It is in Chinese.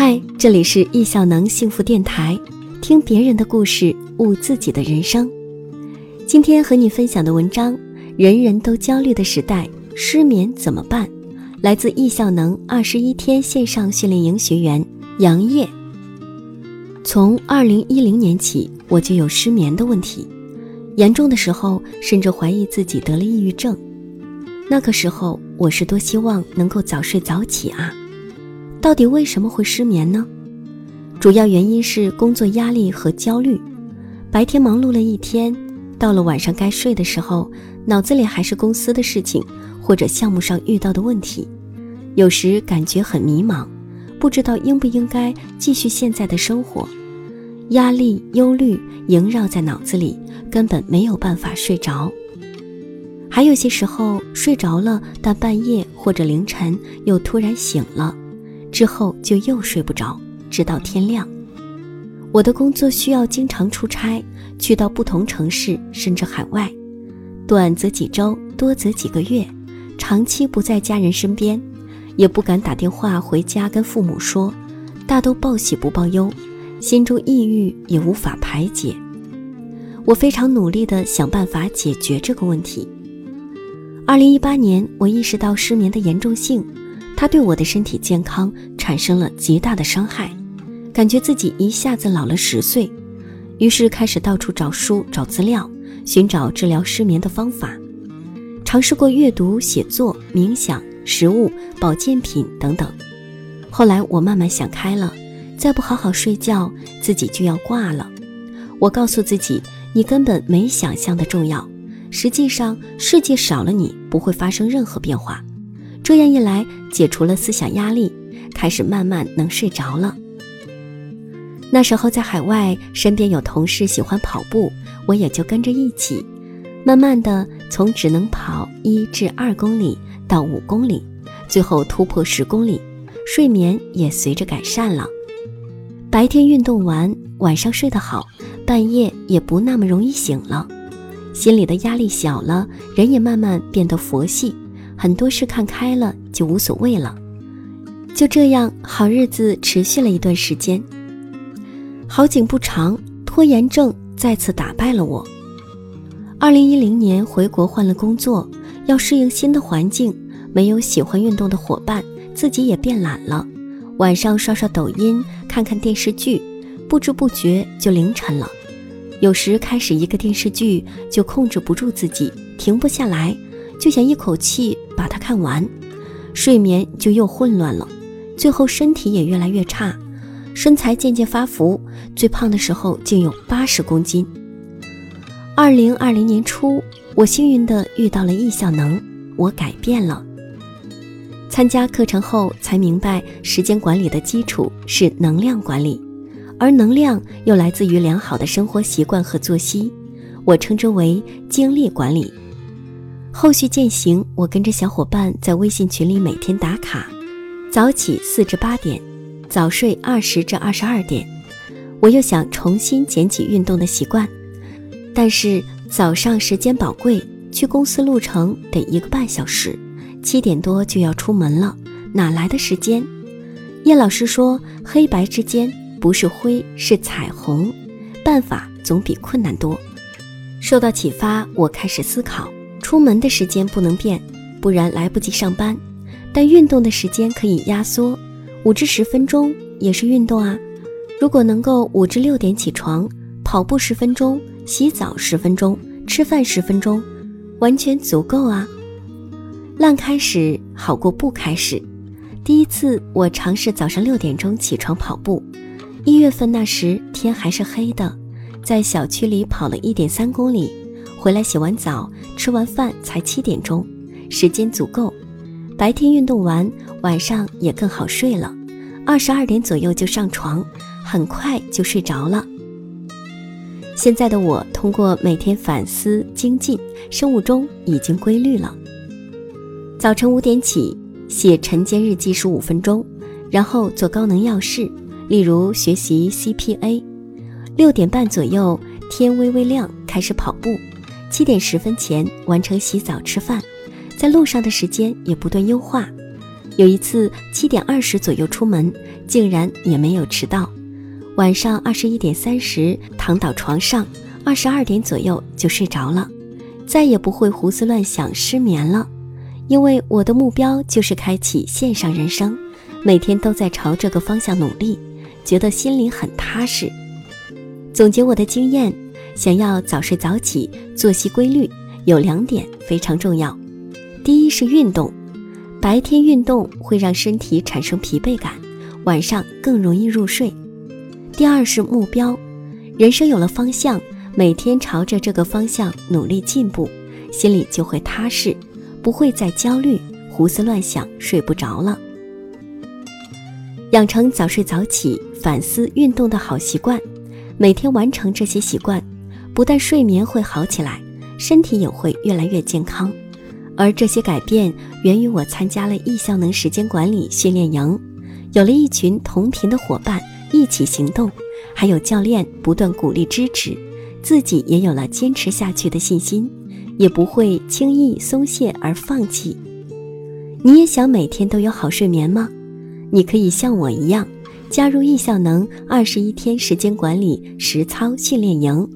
嗨，这里是易效能幸福电台，听别人的故事，悟自己的人生。今天和你分享的文章：人人都焦虑的时代，失眠怎么办？来自易效能二十一天线上训练营学员杨烨。从二零一零年起，我就有失眠的问题，严重的时候甚至怀疑自己得了抑郁症。那个时候，我是多希望能够早睡早起啊！到底为什么会失眠呢？主要原因是工作压力和焦虑。白天忙碌了一天，到了晚上该睡的时候，脑子里还是公司的事情或者项目上遇到的问题，有时感觉很迷茫，不知道应不应该继续现在的生活。压力、忧虑萦绕在脑子里，根本没有办法睡着。还有些时候睡着了，但半夜或者凌晨又突然醒了，之后就又睡不着，直到天亮。我的工作需要经常出差，去到不同城市甚至海外，短则几周，多则几个月，长期不在家人身边，也不敢打电话回家跟父母说，大都报喜不报忧，心中抑郁也无法排解。我非常努力地想办法解决这个问题。二零一八年，我意识到失眠的严重性，它对我的身体健康产生了极大的伤害，感觉自己一下子老了十岁，于是开始到处找书、找资料，寻找治疗失眠的方法，尝试过阅读、写作、冥想、食物、保健品等等。后来我慢慢想开了，再不好好睡觉，自己就要挂了。我告诉自己，你根本没想象的重要。实际上，世界少了你不会发生任何变化。这样一来，解除了思想压力，开始慢慢能睡着了。那时候在海外，身边有同事喜欢跑步，我也就跟着一起。慢慢的，从只能跑一至二公里到五公里，最后突破十公里，睡眠也随着改善了。白天运动完，晚上睡得好，半夜也不那么容易醒了。心里的压力小了，人也慢慢变得佛系，很多事看开了就无所谓了。就这样，好日子持续了一段时间。好景不长，拖延症再次打败了我。二零一零年回国换了工作，要适应新的环境，没有喜欢运动的伙伴，自己也变懒了。晚上刷刷抖音，看看电视剧，不知不觉就凌晨了。有时开始一个电视剧就控制不住自己，停不下来，就想一口气把它看完，睡眠就又混乱了，最后身体也越来越差，身材渐渐发福，最胖的时候竟有八十公斤。二零二零年初，我幸运的遇到了易效能，我改变了。参加课程后才明白，时间管理的基础是能量管理。而能量又来自于良好的生活习惯和作息，我称之为精力管理。后续践行，我跟着小伙伴在微信群里每天打卡，早起四至八点，早睡二十至二十二点。我又想重新捡起运动的习惯，但是早上时间宝贵，去公司路程得一个半小时，七点多就要出门了，哪来的时间？叶老师说，黑白之间。不是灰，是彩虹。办法总比困难多。受到启发，我开始思考：出门的时间不能变，不然来不及上班；但运动的时间可以压缩，五至十分钟也是运动啊。如果能够五至六点起床，跑步十分钟，洗澡十分钟，吃饭十分钟，完全足够啊。烂开始好过不开始。第一次，我尝试早上六点钟起床跑步。一月份那时天还是黑的，在小区里跑了一点三公里，回来洗完澡，吃完饭才七点钟，时间足够。白天运动完，晚上也更好睡了，二十二点左右就上床，很快就睡着了。现在的我通过每天反思精进，生物钟已经规律了。早晨五点起写晨间日记十五分钟，然后做高能要事。例如学习 CPA，六点半左右天微微亮开始跑步，七点十分前完成洗澡吃饭，在路上的时间也不断优化。有一次七点二十左右出门，竟然也没有迟到。晚上二十一点三十躺倒床上，二十二点左右就睡着了，再也不会胡思乱想、失眠了。因为我的目标就是开启线上人生，每天都在朝这个方向努力，觉得心里很踏实。总结我的经验，想要早睡早起、作息规律，有两点非常重要。第一是运动，白天运动会让身体产生疲惫感，晚上更容易入睡。第二是目标，人生有了方向，每天朝着这个方向努力进步，心里就会踏实。不会再焦虑、胡思乱想、睡不着了。养成早睡早起、反思、运动的好习惯，每天完成这些习惯，不但睡眠会好起来，身体也会越来越健康。而这些改变源于我参加了易效能时间管理训练营，有了一群同频的伙伴一起行动，还有教练不断鼓励支持，自己也有了坚持下去的信心。也不会轻易松懈而放弃。你也想每天都有好睡眠吗？你可以像我一样，加入易效能二十一天时间管理实操训练营。